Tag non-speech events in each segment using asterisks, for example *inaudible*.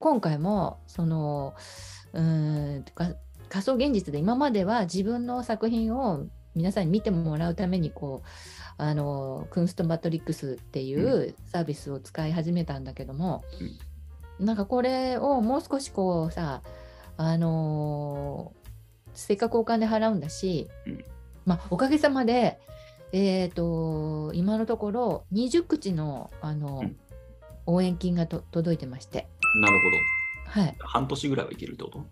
今回もそのうーんか仮想現実で今までは自分の作品を皆さんに見てもらうためにこうあのクンストマトリックスっていうサービスを使い始めたんだけども、なんかこれをもう少しこうさあのーせっかくお金払うんだし、うん。まあおかげさまでえっ、と今のところ20口のあの、うん。応援金がと届いてましてなるはいほど。半年ぐらいはいけるってこと？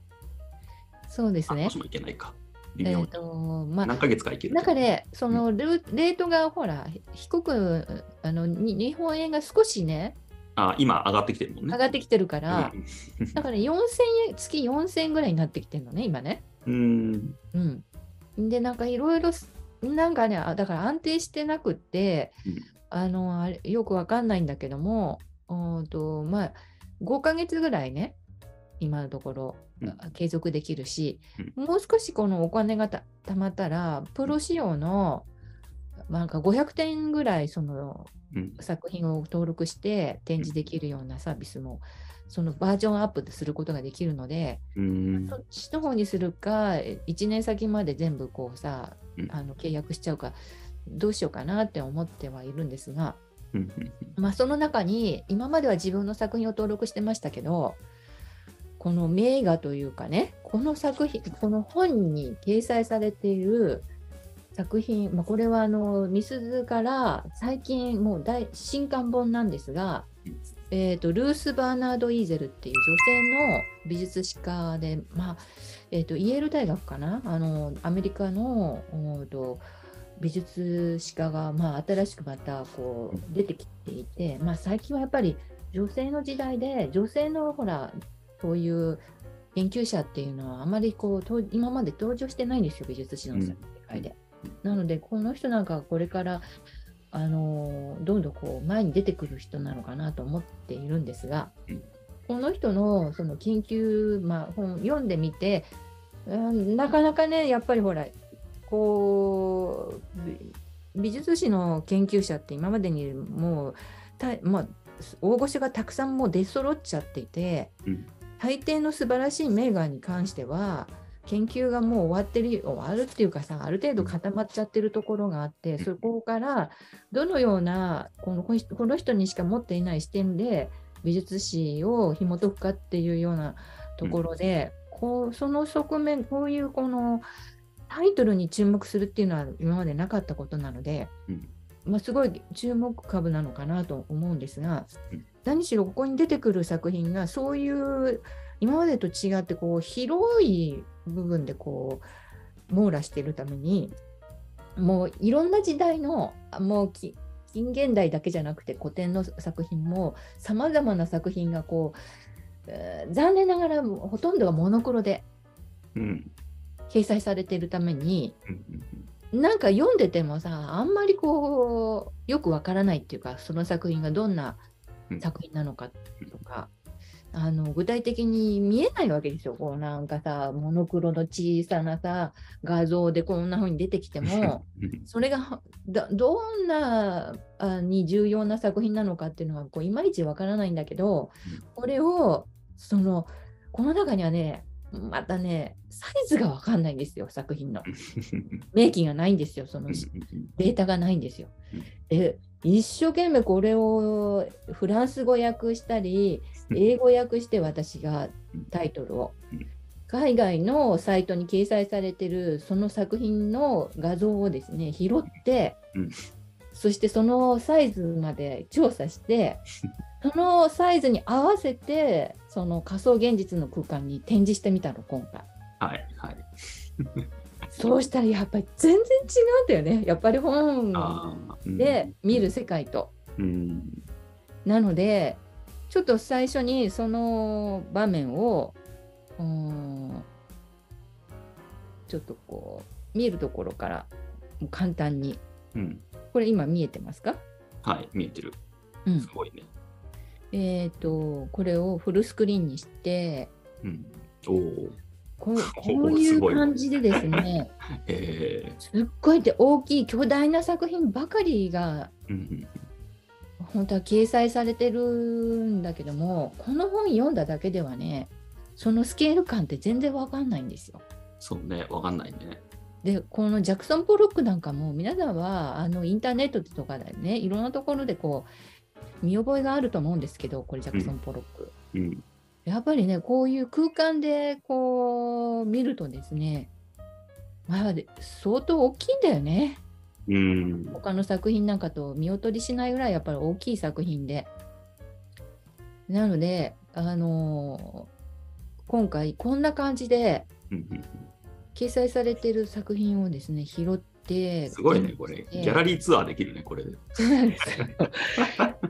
そうですね半年もいけないか。微えっ、妙に。とまあ何ヶ月かいける中でそのルレートがほら低くあのに日本円が少しねあ今上がってきてるもんね。上がってきてるから、うんだから4000円月4000円ぐらいになってきてるのね今ね。うん。うん、でなんかいろいろなんかねあだから安定してなくって、うんあのあれよくわかんないんだけどもうんとまあ5ヶ月ぐらいね今のところ、うん。継続できるし、もう少しこのお金がたたまったらプロ仕様のまあなんか500点ぐらいそのうん。作品を登録して展示できるようなサービスもそのバージョンアップすることができるので、うん。そっちの方にするか1年先まで全部こうさうん。あの契約しちゃうかどうしようかなって思ってはいるんですが、うんまあ、その中に今までは自分の作品を登録してましたけどこの名画というかねこの作品この本に掲載されている作品、まあ、これはあのみすずから最近もう大新刊本なんですが、えー、とルース・バーナード・イーゼルっていう女性の美術史家で、まあえー、とイェール大学かな？あのアメリカのおと美術史家が、まあ、新しくまたこう出てきていて、まあ、最近はやっぱり女性の時代で女性のほらそういう研究者っていうのはあまりこうと今まで登場してないんですよ美術史の世界で。なのでこの人なんかはこれからあのどんどんこう前に出てくる人なのかなと思っているんですが、うん。この人のその研究、まあ、本読んでみて、うん、なかなかねやっぱりほらこうび美術史の研究者って今までにもうた、まあ、大御所がたくさんもう出揃っちゃっていて、うん。大抵の素晴らしい名画に関しては研究がもう終わってる終わるっていうかさある程度固まっちゃってるところがあって、うん。そこからどのようなこのこの人にしか持っていない視点で美術史を紐解くかっていうようなところで、こうその側面こういうこのタイトルに注目するっていうのは今までなかったことなので、うん。まあ、すごい注目株なのかなと思うんですが、うん。何しろここに出てくる作品がそういう今までと違ってこう広い部分でこう網羅しているためにもういろんな時代のもうき近現代だけじゃなくて古典の作品もさまざまな作品がこう、えー残念ながらほとんどがモノクロでうん掲載されているためにうんなんか読んでてもさあんまりこうよくわからないっていうかその作品がどんな作品なのかとか、あの具体的に見えないわけですよ。こうなんかさモノクロの小さなさ画像でこんな風に出てきてもうん。それがだどんなあに重要な作品なのかっていうのはこういまいちわからないんだけどうん。これをそのこの中にはねまたねサイズがわかんないんですよ作品の。*laughs* 明記がないんですよそのデータがないんですよ。うん。で一生懸命これをフランス語訳したり英語訳して私がタイトルを。うん。海外のサイトに掲載されてるその作品の画像をですね拾って、うん。そしてそのサイズまで調査して *laughs* そのサイズに合わせてその仮想現実の空間に展示してみたの今回。はいはい。そうしたらやっぱり全然違うんだよねやっぱり本で見る世界と。うんなのでちょっと最初にその場面をちょっとこう見えるところから簡単にうんこれ今見えてますか、はい見えてる。うんすごいね。えっ、とこれをフルスクリーンにしてうんおお。こう *laughs* こういう感じでですねえ *laughs* すっごいって大きい巨大な作品ばかりがーうん本当は掲載されてるんだけどもこの本読んだだけではねそのスケール感って全然わかんないんですよ。そうね、わかんないね。でこのジャクソン・ポロックなんかも皆さんはあのインターネットとかでねいろんなところでこう見覚えがあると思うんですけどこれジャクソン・ポロック。うん。やっぱりねこういう空間でこう見るとですねまあ相当大きいんだよね。うん。他の作品なんかと見劣りしないぐらいやっぱり大きい作品で。なので、あのー今回こんな感じで掲載されている作品をですね拾ってすごいね、これ。ギャラリーツアーできるね、これで。そうなんですよ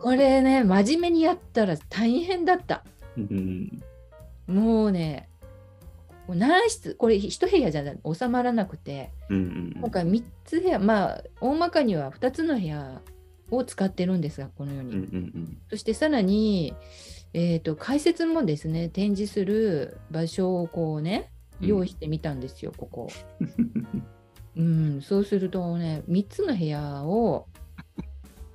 これね真面目にやったら大変だったうん。もうね何室これ一部屋じゃ収まらなくてうん今回3つ部屋まあ大まかには2つの部屋を使ってるんですがこのように、うん。うんうんそしてさらに、えー、と解説もですね展示する場所をこうねうん用意してみたんですよ、ここ。*laughs* うん。うん、そうするとね3つの部屋を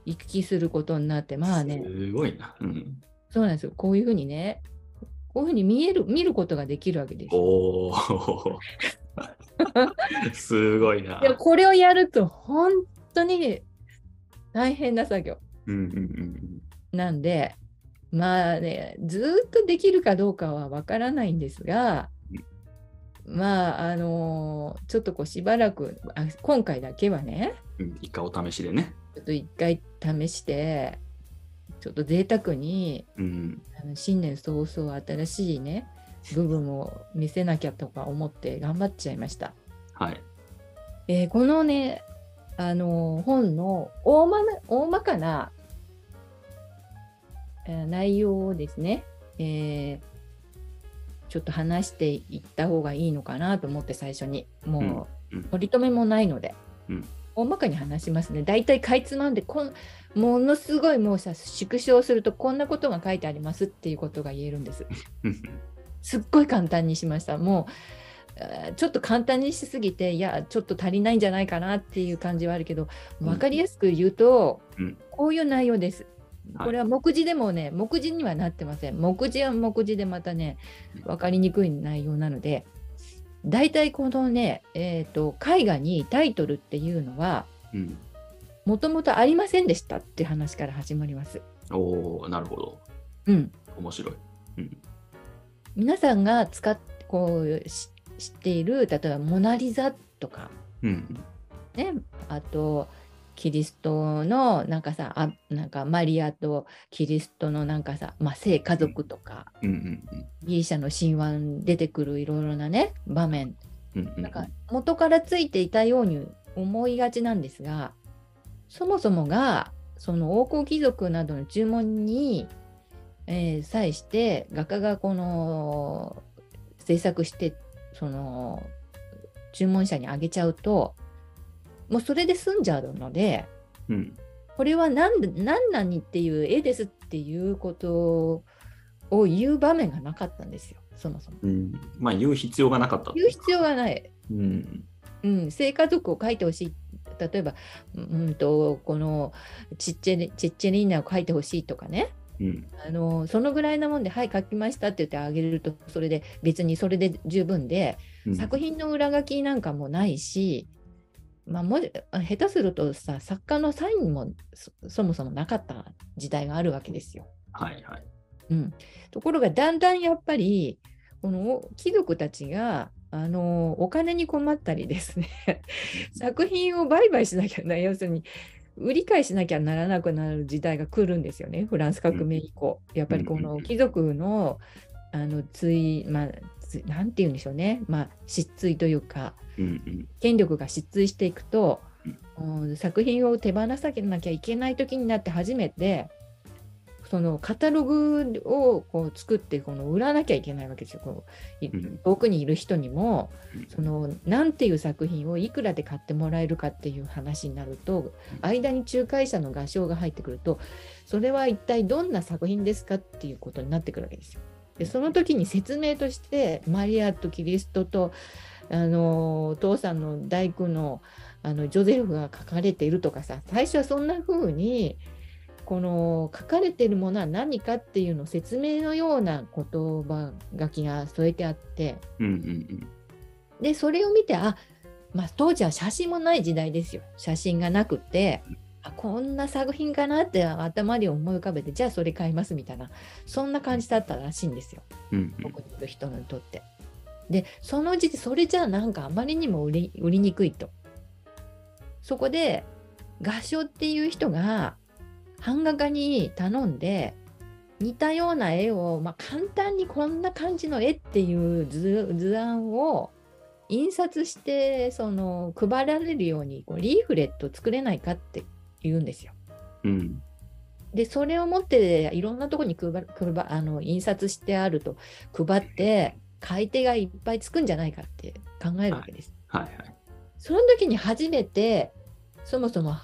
行き来することになってまあねすごいな。うん。そうなんですよこういうふうにねこういうふうに見える見ることができるわけですよ。おお。*laughs* すごいな。いやこれをやると本当に大変な作業うんうんうんなんでまあねずーっとできるかどうかはわからないんですがまああのーちょっとこうしばらくあ今回だけはねうんうん。一回お試しでね。ちょっと一回試してちょっと贅沢にうん。あの新年早々新しいね部分を見せなきゃとか思って頑張っちゃいました。はい。えーこのね、あのー本の大まな大まかな、えー内容をですね、えーちょっと話していった方がいいのかなと思って最初に。もう取り留めもないので、うん。大まかに話しますね大体かいつまんでこんものすごいもうさ縮小するとこんなことが書いてありますっていうことが言えるんです。うん。すっごい簡単にしました。もうちょっと簡単にしすぎて、いや、ちょっと足りないんじゃないかなっていう感じはあるけど、うん。分かりやすく言うと、うん。こういう内容です。はいこれは目次でもね、目次にはなってません。目次は目次でまたね、分かりにくい内容なので、大体このね、えー、と絵画にタイトルっていうのは、うん。もともとありませんでしたって話から始まります。おおなるほど。うん、面白い。うん。皆さんが使っこうし知っている例えば「モナ・リザ」とか、うん。ね、あとキリストのなんかさあなんかマリアとキリストのなんかさ、まあ、聖家族とか、ギリシャの神話に出てくるいろいろなね場面。なんか元からついていたように思いがちなんですがそもそもがその王侯貴族などの注文に、えー際して画家がこの制作してその注文者にあげちゃうともうそれで済んじゃうのでうん。これは何で何々っていう絵ですっていうことを言う場面がなかったんですよそもそも。うん。まあ、言う必要がなかった。言う必要がない。うん。うん、聖家族を書いてほしい例えば、うん、とこのチッチェリチッチェリーナを書いてほしいとかねうん。あのそのぐらいなもんで「はい書きました」って言ってあげるとそれで別にそれで十分で、うん作品の裏書きなんかもないし、まあ、もし下手するとさ作家のサインもそそもそもなかった時代があるわけですよ。はいはい。うん、ところがだんだんやっぱりこの貴族たちがあのお金に困ったりですね作品を売買しなきゃな要するに売り買いしなきゃならなくなる時代が来るんですよねフランス革命以降。やっぱりこうんうんうんの貴族のあの追まあつなんて言うんでしょうね、まあ、失墜というかうんうん。権力が失墜していくと、うん。うん作品を手放さなきゃいけない時になって初めてそのカタログをこう作ってこの売らなきゃいけないわけですよ。こう遠くにいる人にもうん。そのなんていう作品をいくらで買ってもらえるかっていう話になると間に仲介者の画商が入ってくるとそれは一体どんな作品ですかっていうことになってくるわけですよ。でその時に説明としてマリアとキリストとあのお父さんの大工のあのジョゼフが書かれているとかさ最初はそんな風にこの書かれているものは何かっていうのを説明のような言葉書きが添えてあってうんうんでそれを見てあ、まあ、当時は写真もない時代ですよ。写真がなくてあこんな作品かなって頭に思い浮かべてじゃあそれ買いますみたいなそんな感じだったらしいんですよ。うんうん。僕にいる人にとって。でそのうちそれじゃあなんかあまりにも売り売りにくいと。そこで画商っていう人が版画家に頼んで似たような絵を、まあ、簡単にこんな感じの絵っていう図図案を印刷してその配られるようにこうリーフレット作れないかって言うんですよ。うんでそれを持っていろんなところに配配あの印刷してあると配って買い手がいっぱいつくんじゃないかって考えるわけです。はいはい。その時に初めてそもそも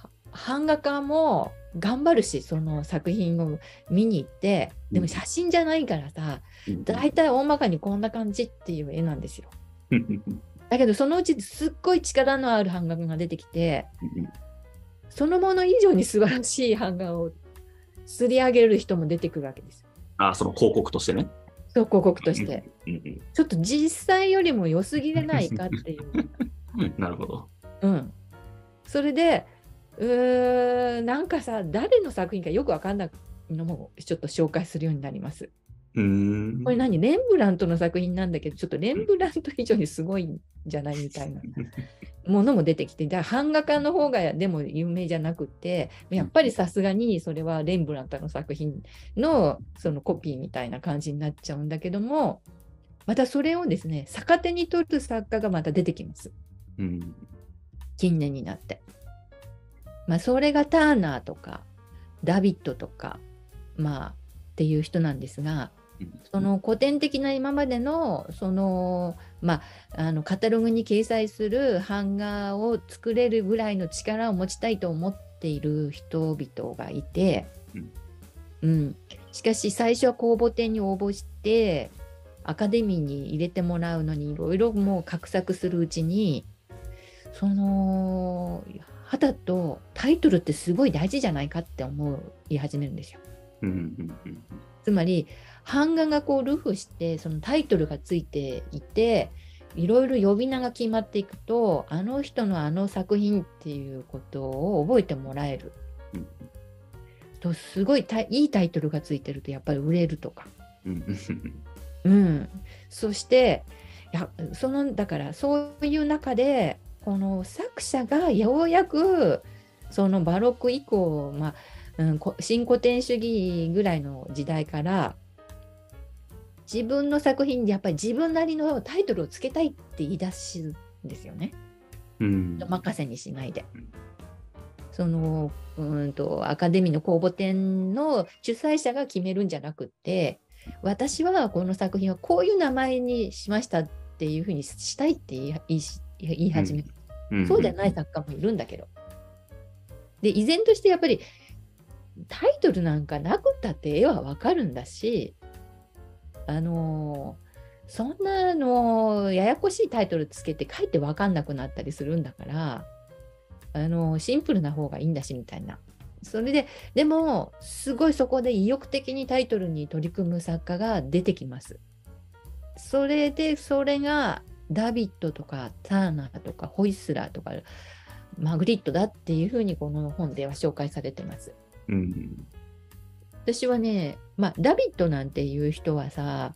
版画家も頑張るしその作品を見に行ってでも写真じゃないからさうん大体大まかにこんな感じっていう絵なんですよ。うんだけどそのうちすっごい力のある版画が出てきてうんそのもの以上に素晴らしい版画をすり上げる人も出てくるわけです。あ、その広告としてね。そう広告として。うんうんちょっと実際よりも良すぎれないかっていう。う *laughs* んなるほど。うん。それで、うーん、なんかさ、誰の作品かよくわかんないのもちょっと紹介するようになります。うーん。これ何？レンブラントの作品なんだけど、ちょっとレンブラント以上にすごいんじゃないみたいな *laughs* ものも出てきて、じゃあ版画家の方がでも有名じゃなくて、やっぱりさすがにそれはレンブラントの作品のそのコピーみたいな感じになっちゃうんだけども、またそれをですね、逆手に取る作家がまた出てきます。うん近年になって。まあ、それがターナーとかダビッドとか、まあ、っていう人なんですが、その古典的な今までのその、まあ、あのカタログに掲載する版画を作れるぐらいの力を持ちたいと思っている人々がいて、うん、しかし最初は公募展に応募してアカデミーに入れてもらうのにいろいろもう画策するうちにその肌とタイトルってすごい大事じゃないかって思い始めるんですよ。うんうんうん。つまり版画がこうルフしてそのタイトルがついていていろいろ呼び名が決まっていくとあの人のあの作品っていうことを覚えてもらえる。うん。とすごいたいいタイトルがついてるとやっぱり売れるとか、うん。そしていやそのだからそういう中でこの作者がようやくそのバロック以降、まあうん、こ新古典主義ぐらいの時代から自分の作品にやっぱり自分なりのタイトルをつけたいって言い出すんですよね。うん任せにしないでうん。そのうんとアカデミーの公募展の主催者が決めるんじゃなくって私はこの作品はこういう名前にしましたっていうふうにしたいって言い言いし言い始める、うんそうじゃない作家もいるんだけど。で依然としてやっぱりタイトルなんかなくったって絵はわかるんだしあのそんなのややこしいタイトルつけて書いてわかんなくなったりするんだからあのシンプルな方がいいんだしみたいな。それででもすごいそこで意欲的にタイトルに取り組む作家が出てきます。それでそれがダビッドとかターナーとかホイスラーとかマグリットだっていうふうにこの本では紹介されてます。うん私はね、まあ、ダビッドなんていう人はさ、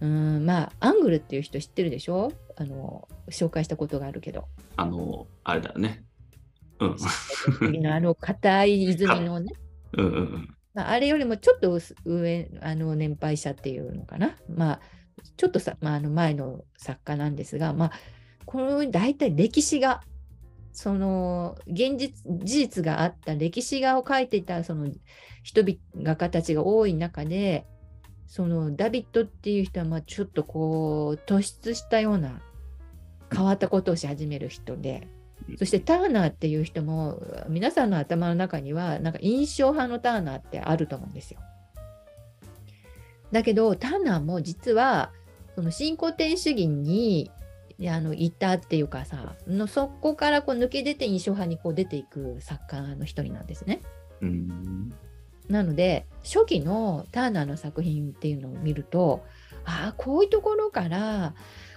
うん、まあ、アングルっていう人知ってるでしょ？あの、紹介したことがあるけど。あの、あれだよね。うん。あの、硬い泉のね、*laughs* うんうんうん。まあ、あれよりもちょっと薄上、あの、年配者っていうのかな。まあ、ちょっとさ、まあ、あの前の作家なんですが、まあ、この大体歴史画、その現実事実があった歴史画を描いていたその人々画家たちが多い中でそのダビッドっていう人はまあちょっとこう突出したような変わったことをし始める人でそしてターナーっていう人も皆さんの頭の中にはなんか印象派のターナーってあると思うんですよ。だけどターナーも実はその新古典主義にあのいたっていうかさのそこからこう抜け出て印象派にこう出ていく作家の一人なんですね。うんなので初期のターナーの作品っていうのを見るとああこういうところから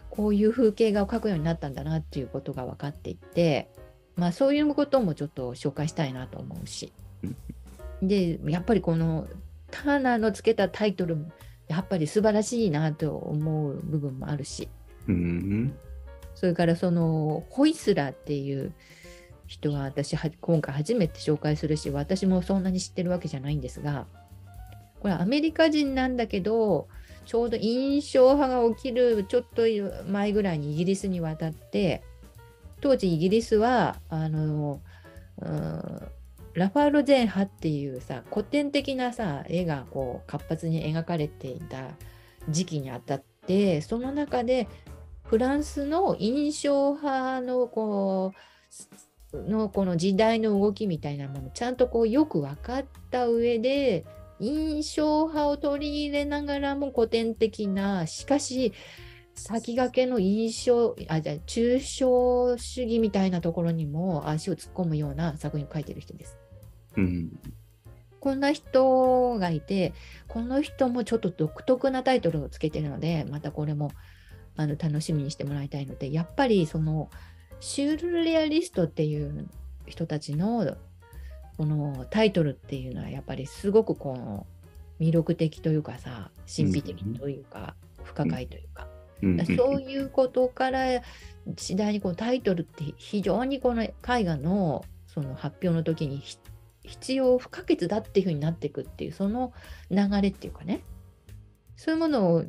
こういう風景画を描くようになったんだなっていうことが分かっていってまあそういうこともちょっと紹介したいなと思うし。でやっぱりこのターナーのつけたタイトルもやっぱり素晴らしいなと思う部分もあるし。うん。それからそのホイスラーっていう人は私は今回初めて紹介するし私もそんなに知ってるわけじゃないんですがこれアメリカ人なんだけどちょうど印象派が起きるちょっと前ぐらいにイギリスに渡って当時イギリスはあの、うんラファロゼン派っていうさ古典的なさ絵がこう活発に描かれていた時期にあたってその中でフランスの印象派のこうのこの時代の動きみたいなものちゃんとこうよく分かった上で印象派を取り入れながらも古典的なしかし先駆けの印象あじゃあ抽象主義みたいなところにも足を突っ込むような作品を書いてる人です。うん。こんな人がいて、この人もちょっと独特なタイトルをつけてるので、またこれもあの楽しみにしてもらいたいので、やっぱりそのシュールレアリストっていう人たちのこのタイトルっていうのはやっぱりすごくこの魅力的というかさ、神秘的というか、不可解というか、うん。そういうことから次第にこのタイトルって非常にこの絵画のその発表の時にひ必要不可欠だっていうふうになっていくっていうその流れっていうかね。そういうもの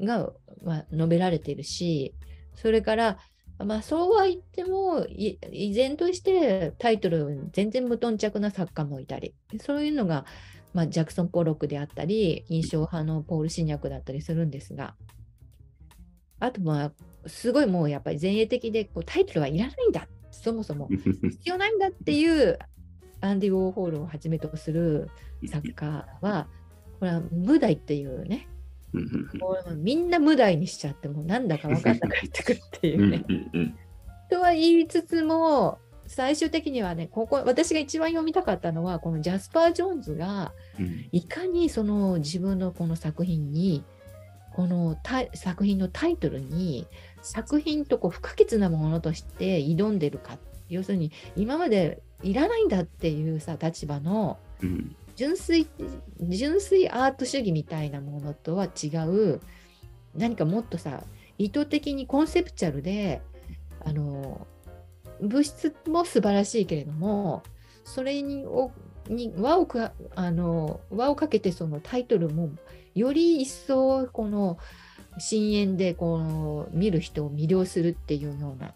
が、まあ、述べられているしそれからまあそうは言っても依然としてタイトル全然無頓着な作家もいたりそういうのが、まあ、ジャクソン・ポロックであったり印象派のポール・シニャクだったりするんですがあとまあすごいもうやっぱり前衛的でこうタイトルはいらないんだそもそも。必要ないんだっていうアンディ・ウォーホールをはじめとする作家はこれは無題っていうねもうみんな無題にしちゃってもうなんだか分かんなくなってくるっていうね。とは言いつつも最終的にはねここ私が一番読みたかったのはこのジャスパー・ジョーンズがいかにその自分のこの作品にこの作品のタイトルに作品とこう不可欠なものとして挑んでるか。要するに今までいらないんだっていうさ立場の純粋純粋アート主義みたいなものとは違う何かもっとさ意図的にコンセプチャルであの物質も素晴らしいけれどもそれにをに輪をかあの輪をかけてそのタイトルもより一層この深淵でこの見る人を魅了するっていうような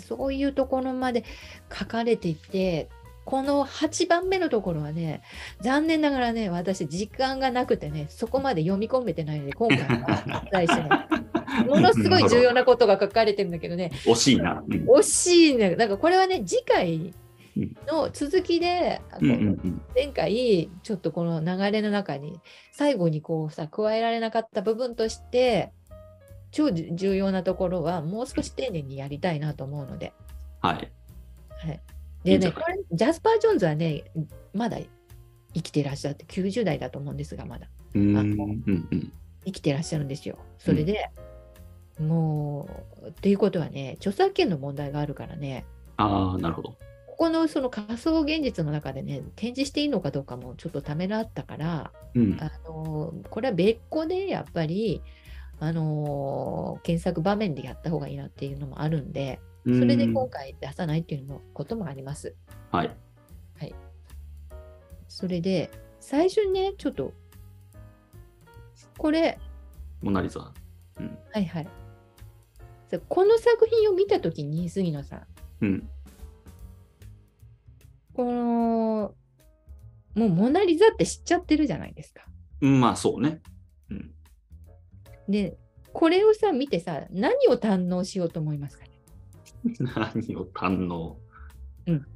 そういうところまで書かれていてこの8番目のところはね残念ながらね私時間がなくてねそこまで読み込めてないので今回は最初にものすごい重要なことが書かれてるんだけどね。惜しいな、うん、惜しいね。なんかこれはね次回の続きで、うんうんうん、前回ちょっとこの流れの中に最後にこうさ加えられなかった部分として超重要なところはもう少し丁寧にやりたいなと思うので。はい。はい、でね、これ、ジャスパー・ジョーンズはね、まだ生きてらっしゃって、90代だと思うんですが、まだ。うんあのうんうん生きてらっしゃるんですよ。それで、もう、っていうことはね、著作権の問題があるからね、ああ、なるほど。ここのその仮想現実の中でね、展示していいのかどうかもちょっとためらったから、うん。あのこれは別個でやっぱり、あの検索場面でやった方がいいなっていうのもあるんで、それでうん今回出さないっていうのもこともあります。はい。それで、最初にね、ちょっと、これ、モナリザ。うん。はいはい。さこの作品を見たときに、杉野さん、うん。この、もうモナリザって知っちゃってるじゃないですか。うんまあ、そうね。うん。で、これをさ、見てさ、何を堪能しようと思いますかね？*laughs* 何を堪能。うん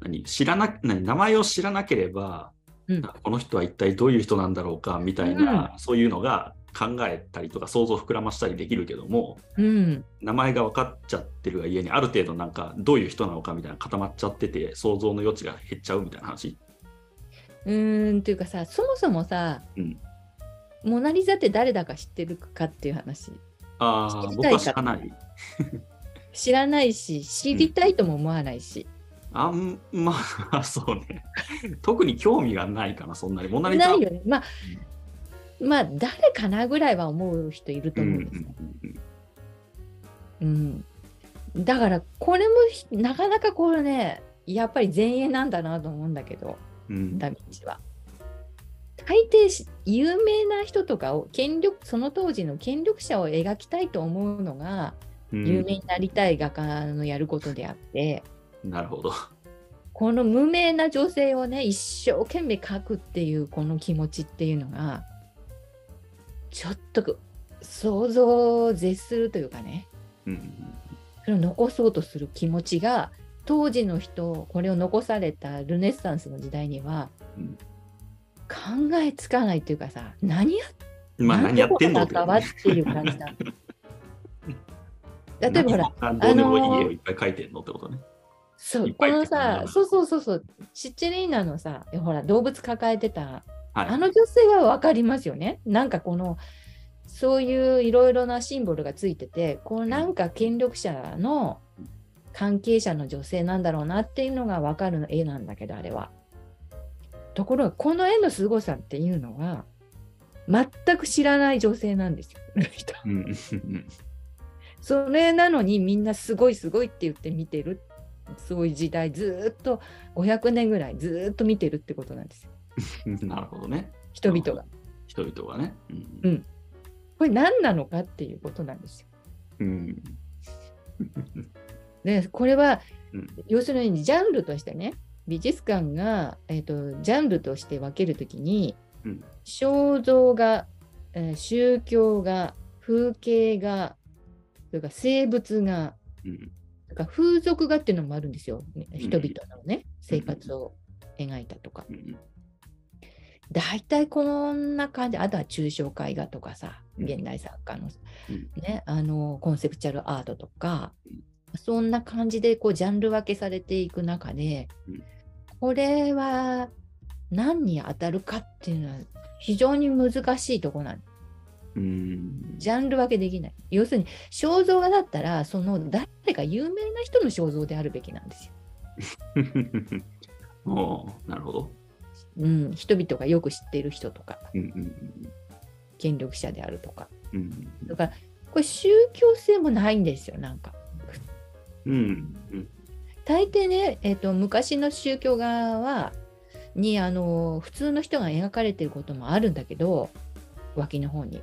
何知らな何名前を知らなければ、うんこの人は一体どういう人なんだろうかみたいな、そういうのが考えたりとか想像を膨らましたりできるけどもうん。名前が分かっちゃってるがゆえにある程度なんかどういう人なのかみたいな固まっちゃってて想像の余地が減っちゃうみたいな話。うーんというかさそもそもさ、うんモナ・リザって誰だか知ってるかっていう話ああ、僕は知らない。知らないし知りたいとも思わないし、あんまあ、そうね。*laughs* 特に興味がないかな、そんなに。モナリザないよね。まあまあ誰かなぐらいは思う人いるとうんう思うんですよ、ん。うん。だからこれもひなかなかこれねやっぱり前衛なんだなと思うんだけどうん。うんダ・ヴィンチは。大抵し有名な人とかを権力その当時の権力者を描きたいと思うのがうん有名になりたい画家のやることであって、なるほど。この無名な女性をね一生懸命描くっていうこの気持ちっていうのがちょっと想像を絶するというかね。うんそれを残そうとする気持ちが当時の人これを残されたルネッサンスの時代にはうん。考えつかないというかさ何やまあ、何やってんっていう。感じだ例えばほら何がどうでもいっぱい描いてんのってことね。そうこのさそうそうそうそうシッチェリーナのさほら動物抱えてたはい。あの女性は分かりますよね。なんかこのそういういろいろなシンボルがついてて、こうなんか権力者の関係者の女性なんだろうなっていうのが分かる絵なんだけど、あれは。ところが、この絵の凄さっていうのは、全く知らない女性なんですよ。うんそれなのにみんなすごいすごいって言って見てる。そういう時代ずーっと500年ぐらいずーっと見てるってことなんですよ。う *laughs* んなるほどね。人々が。人々がね。うんうんこれ何なのかっていうことなんですよ。うん *laughs* でこれは、うん要するにジャンルとしてね美術館が、えー、とジャンルとして分けるときに、うん肖像画、えー宗教画風景画それから生物画うん。それから風俗画っていうのもあるんですよ、人々のね生活を描いたとか。うん大体こんな感じ。あとは抽象絵画とかさうん。現代作家の,、うん。ね、あのコンセプチュアルアートとか、うん。そんな感じでこうジャンル分けされていく中で、うん。これは何に当たるかっていうのは非常に難しいところなんですうん。ジャンル分けできない。要するに肖像画だったらその誰か有名な人の肖像であるべきなんですよ。*laughs* おーなるほど。うん、人々がよく知っている人とか。うんうん権力者であるとか。うんうんだからこれ宗教性もないんですよなんか。うんうん大抵ね、えー、と昔の宗教画はにあの普通の人が描かれてることもあるんだけど脇の方に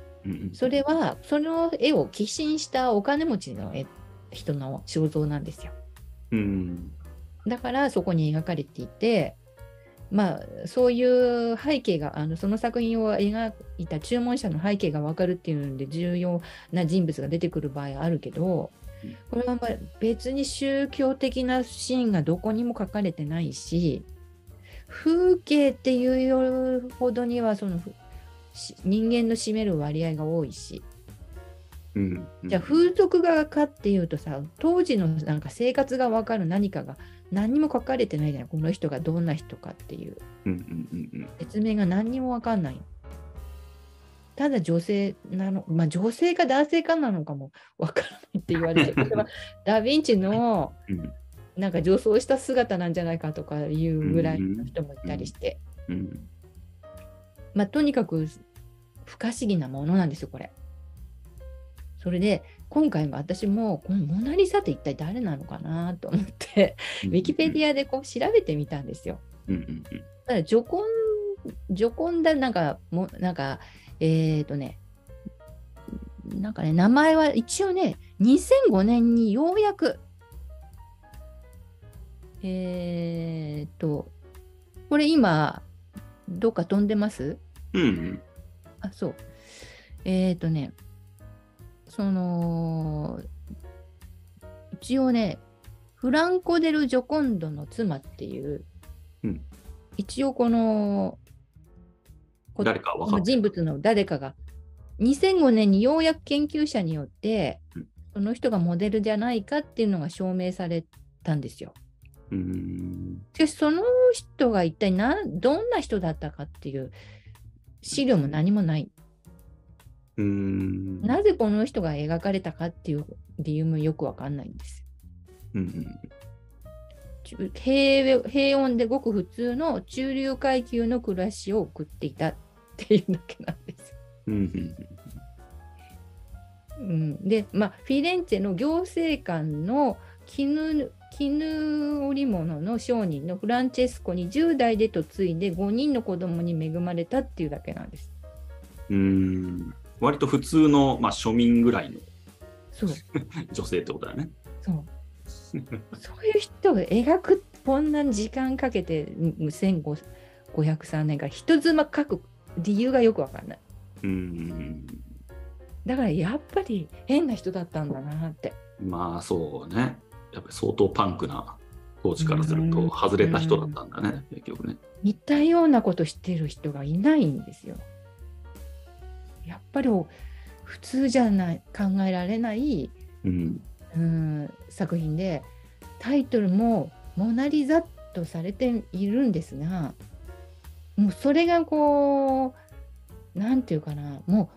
それはその絵を寄進したお金持ちの絵人の肖像なんですよ。うんだからそこに描かれていてまあそういう背景があのその作品を描いた注文者の背景が分かるっていうので重要な人物が出てくる場合あるけどうんこれはまあ別に宗教的なシーンがどこにも書かれてないし風景っていうほどにはその人間の占める割合が多いし。うん。じゃあ風俗画かっていうとさ当時のなんか生活が分かる何かが何にも書かれてないじゃないこの人がどんな人かっていう。うんうんうんうん。説明が何にも分かんないただ女性なのまあ女性か男性かなのかも分からないって言われてこれはダ・ヴィンチのうん。なんか女装した姿なんじゃないかとかいうぐらいの人もいたりして、うん。まあとにかく不可思議なものなんですよこれ。それで今回も私もこのモナ・リザって一体誰なのかなと思ってウィキペディアでこう調べてみたんですよ。うんうんただ、ジョコン、ジョコンダ、なんか、もなんか、えっ、ー、とね、なんかね、名前は一応ね、2005年にようやく、えっ、ー、と、これ今、どっか飛んでます？うんうんあ、そう。えっ、ー、とね、その、一応ね、フランコ・デル・ジョコンドの妻っていう、うん一応この、こ誰かの人物の誰かが、2005年にようやく研究者によってうん、その人がモデルじゃないかっていうのが証明されたんですよ。うんしかしその人が一体何どんな人だったかっていう資料も何もない。うーん。なぜこの人が描かれたかっていう理由もよくわかんないんです。うんうん中平平穏でごく普通の中流階級の暮らしを送っていたっていうだけなんです。うん、で、まあ、フィレンツェの行政官の絹絹織物の商人のフランチェスコに10代で嫁いで5人の子供に恵まれたっていうだけなんです。うーん。割と普通の、まあ、庶民ぐらいのそう女性ってことだよね。そう *laughs* そういう人を描くこんな時間かけて1503年から人妻書く理由がよくわかんない。うーん。だからやっぱり変な人だったんだなって。まあそうね。やっぱり相当パンクな当時からするうんと外れた人だったんだね、結局ね。似たようなことしてる人がいないんですよ。やっぱり普通じゃない考えられない、うん。うん、作品でタイトルも「モナ・リザ」とされているんですがもうそれがこうなんていうかなも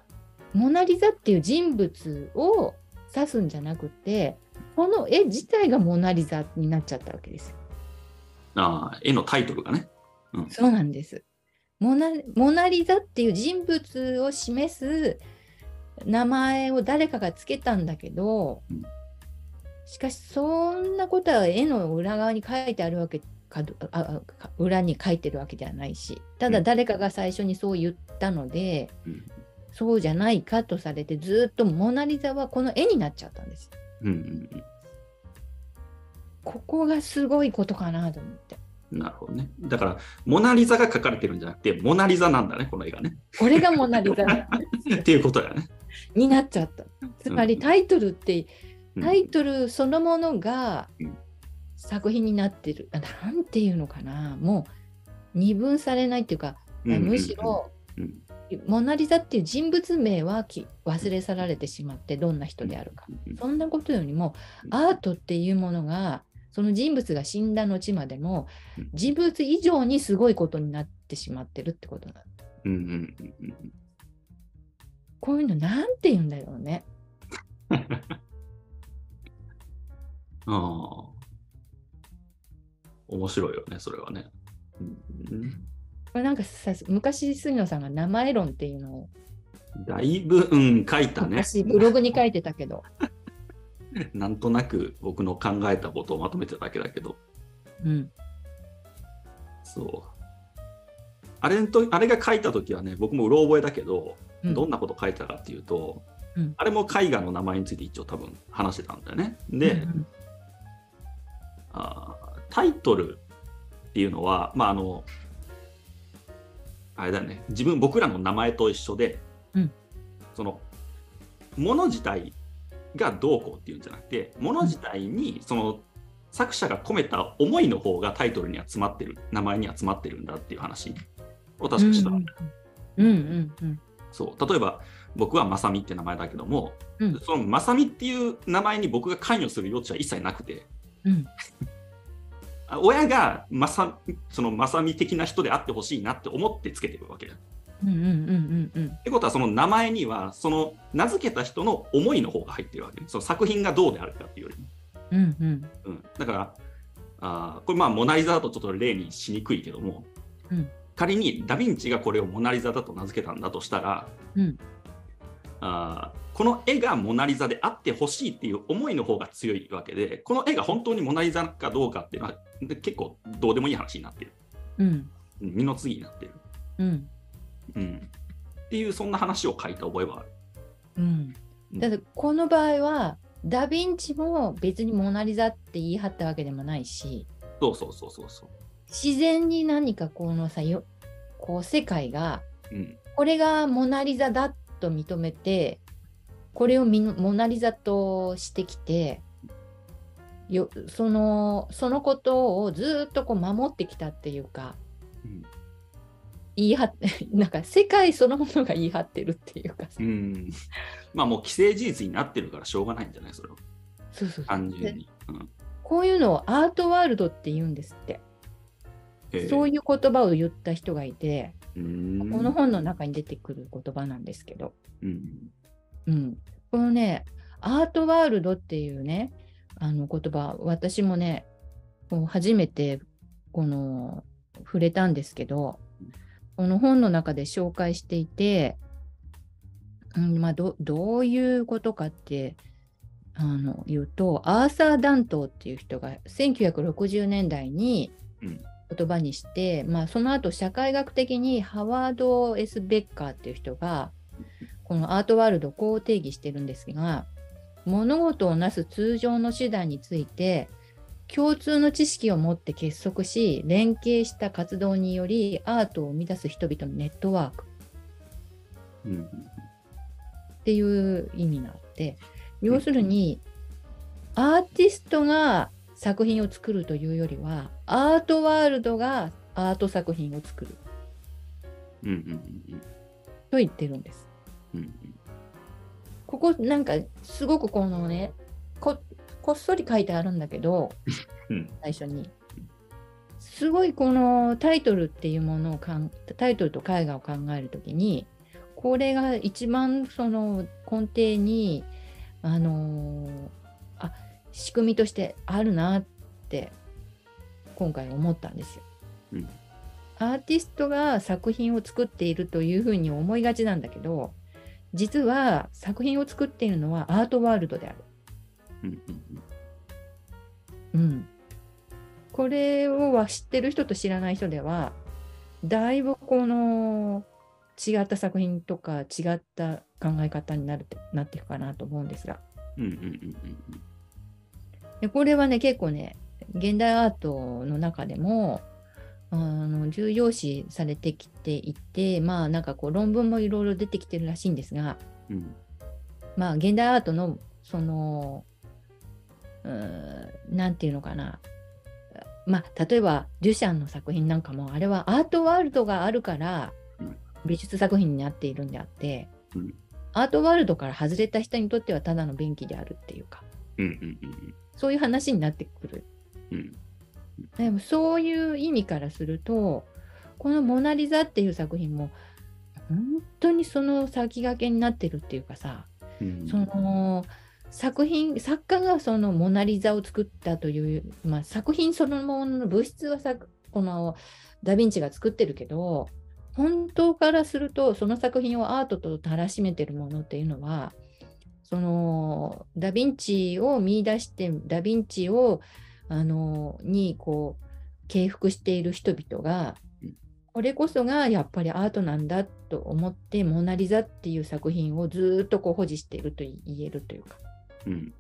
うモナ・リザっていう人物を指すんじゃなくてこの絵自体がモナ・リザになっちゃったわけですよ。ああ、絵のタイトルがね。うん。そうなんです。モナモナリザっていう人物を示す名前を誰かがつけたんだけど、うんしかしそんなことは絵の裏側に書いてあるわけかどああ裏に書いてるわけではないしただうん誰かが最初にそう言ったので、うんそうじゃないかとされてずっとモナリザはこの絵になっちゃったんです。うんうんここがすごいことかなと思って。うん。なるほどね。だから、モナ・リザが描かれてるんじゃなくて、モナ・リザなんだね、この絵がね。これがモナリザ *laughs* っていうことだよね。になっちゃった。つまりタイトルってうんタイトルそのものがうん作品になってる、あなんていうのかな、もう二分されないっていうか、うんうんうんむしろ、うんモナ・リザっていう人物名はき忘れ去られてしまって、どんな人であるか。うんそんなことよりも、うんアートっていうものが、その人物が死んだ後までもうん、人物以上にすごいことになってしまってるってことなんうんうんうんこういうのなんて言うんだろうね。*laughs* ああ。面白いよね、それはね。うんこれなんかさ昔杉野さんが名前論っていうのをだいぶ、うん、書いたね。昔ブログに書いてたけど、*laughs* なんとなく僕の考えたことをまとめてただけだけど、うん、そう。あれんとあれが書いたときはね、僕もうろ覚えだけど、うんどんなこと書いてたかっていうと、うんあれも絵画の名前について一応多分話してたんだよね。で、うんあータイトルっていうのは、まああの、あれだよね、自分、僕らの名前と一緒で、うん。その、もの自体がどうこうっていうんじゃなくて、もの自体に、その、作者が込めた思いの方がタイトルには詰まってる、名前には詰まってるんだっていう話を確かした。うん。うんうんうん。そう。例えば僕はまさみって名前だけども、うん。そのまさみっていう名前に僕が関与する余地は一切なくて。うん。あ親がまさそのまさみ的な人であってほしいなって思ってつけてるわけ。だ。うんうんうんうんうん。ってことはその名前にはその名付けた人の思いの方が入ってるわけね。その作品がどうであるかっていうよりも、うんうん。うん、だからあーこれまあモナ・リザだとちょっと例にしにくいけども、うん。仮にダ・ヴィンチがこれをモナ・リザだと名付けたんだとしたら、うんあーこの絵がモナ・リザであってほしいっていう思いの方が強いわけでこの絵が本当にモナ・リザかどうかっていうのはで結構どうでもいい話になってる。うん。うん二の次になってる、うん。うん、っていうそんな話を書いた覚えはある。うん。ただこの場合はダ・ヴィンチも別にモナ・リザって言い張ったわけでもないしそうそうそうそうそ自然に何かこのさよこう世界がう。うん。これがモナ・リザだと認めてこれをモナ・リザとしてきてよそのそのことをずっとこう守ってきたっていうかうん。言い張って *laughs* なんか世界そのものが言い張ってるっていうか。さうん、まあもう既成事実になってるからしょうがないんじゃない？それは。そうそう単純に。うんこういうのをアートワールドって言うんですって。そういいう言葉を言った人がいて、うん。この本の中に出てくる言葉なんですけど、うん。うん、このね、アートワールドっていうね、あの言葉、私もね、こう初めてこの触れたんですけど、この本の中で紹介していて、うんまあ、どどういうことかってあの言うと、アーサー・ダントーっていう人が1960年代にうん言葉にして、まあ、その後社会学的にハワード・エス・ベッカーっていう人が、このアートワールドをこう定義してるんですが、物事をなす通常の手段について、共通の知識を持って結束し、連携した活動によりアートを生み出す人々のネットワークうん。っていう意味があって、要するに、アーティストが作品を作るというよりは、アートワールドがアート作品を作るうん。うん。と言ってるんです。うん。ここなんかすごくこのねここっそり書いてあるんだけどうん。最初にすごいこのタイトルっていうものをかんタイトルと絵画を考えるときにこれが一番その根底にあのーあ仕組みとしてあるなって今回思ったんですよ。うんアーティストが作品を作っているというふうに思いがちなんだけど実は作品を作っているのはアートワールドである。うん。うん、これをは知ってる人と知らない人ではだいぶこの違った作品とか違った考え方になるってなっていくかなと思うんですがうん。うん。でこれはね結構ね現代アートの中でもあの重要視されてきていてまあなんかこう論文もいろいろ出てきてるらしいんですがうん。まあ現代アートのそのうーんなんていうのかなまあ例えばデュシャンの作品なんかもあれはアートワールドがあるからうん美術作品になっているんであって、うんアートワールドから外れた人にとってはただの便器であるっていうかうん。うん。そういう話になってくるうん。でもそういう意味からするとこの「モナ・リザ」っていう作品も本当にその先駆けになってるっていうかさうん。その作品作家がその「モナ・リザ」を作ったという、まあ、作品そのものの物質はさこのダ・ヴィンチが作ってるけど本当からするとその作品をアートとたらしめてるものっていうのはそのダ・ヴィンチを見出してダ・ヴィンチをあのにこう敬服している人々がうんこれこそがやっぱりアートなんだと思って「モナ・リザ」っていう作品をずーっとこう保持していると言えるというかうん。うん。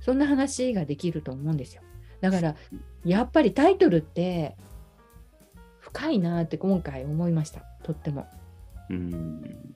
そんな話ができると思うんですよ。だからやっぱりタイトルって深いなって今回思いましたとっても。うん。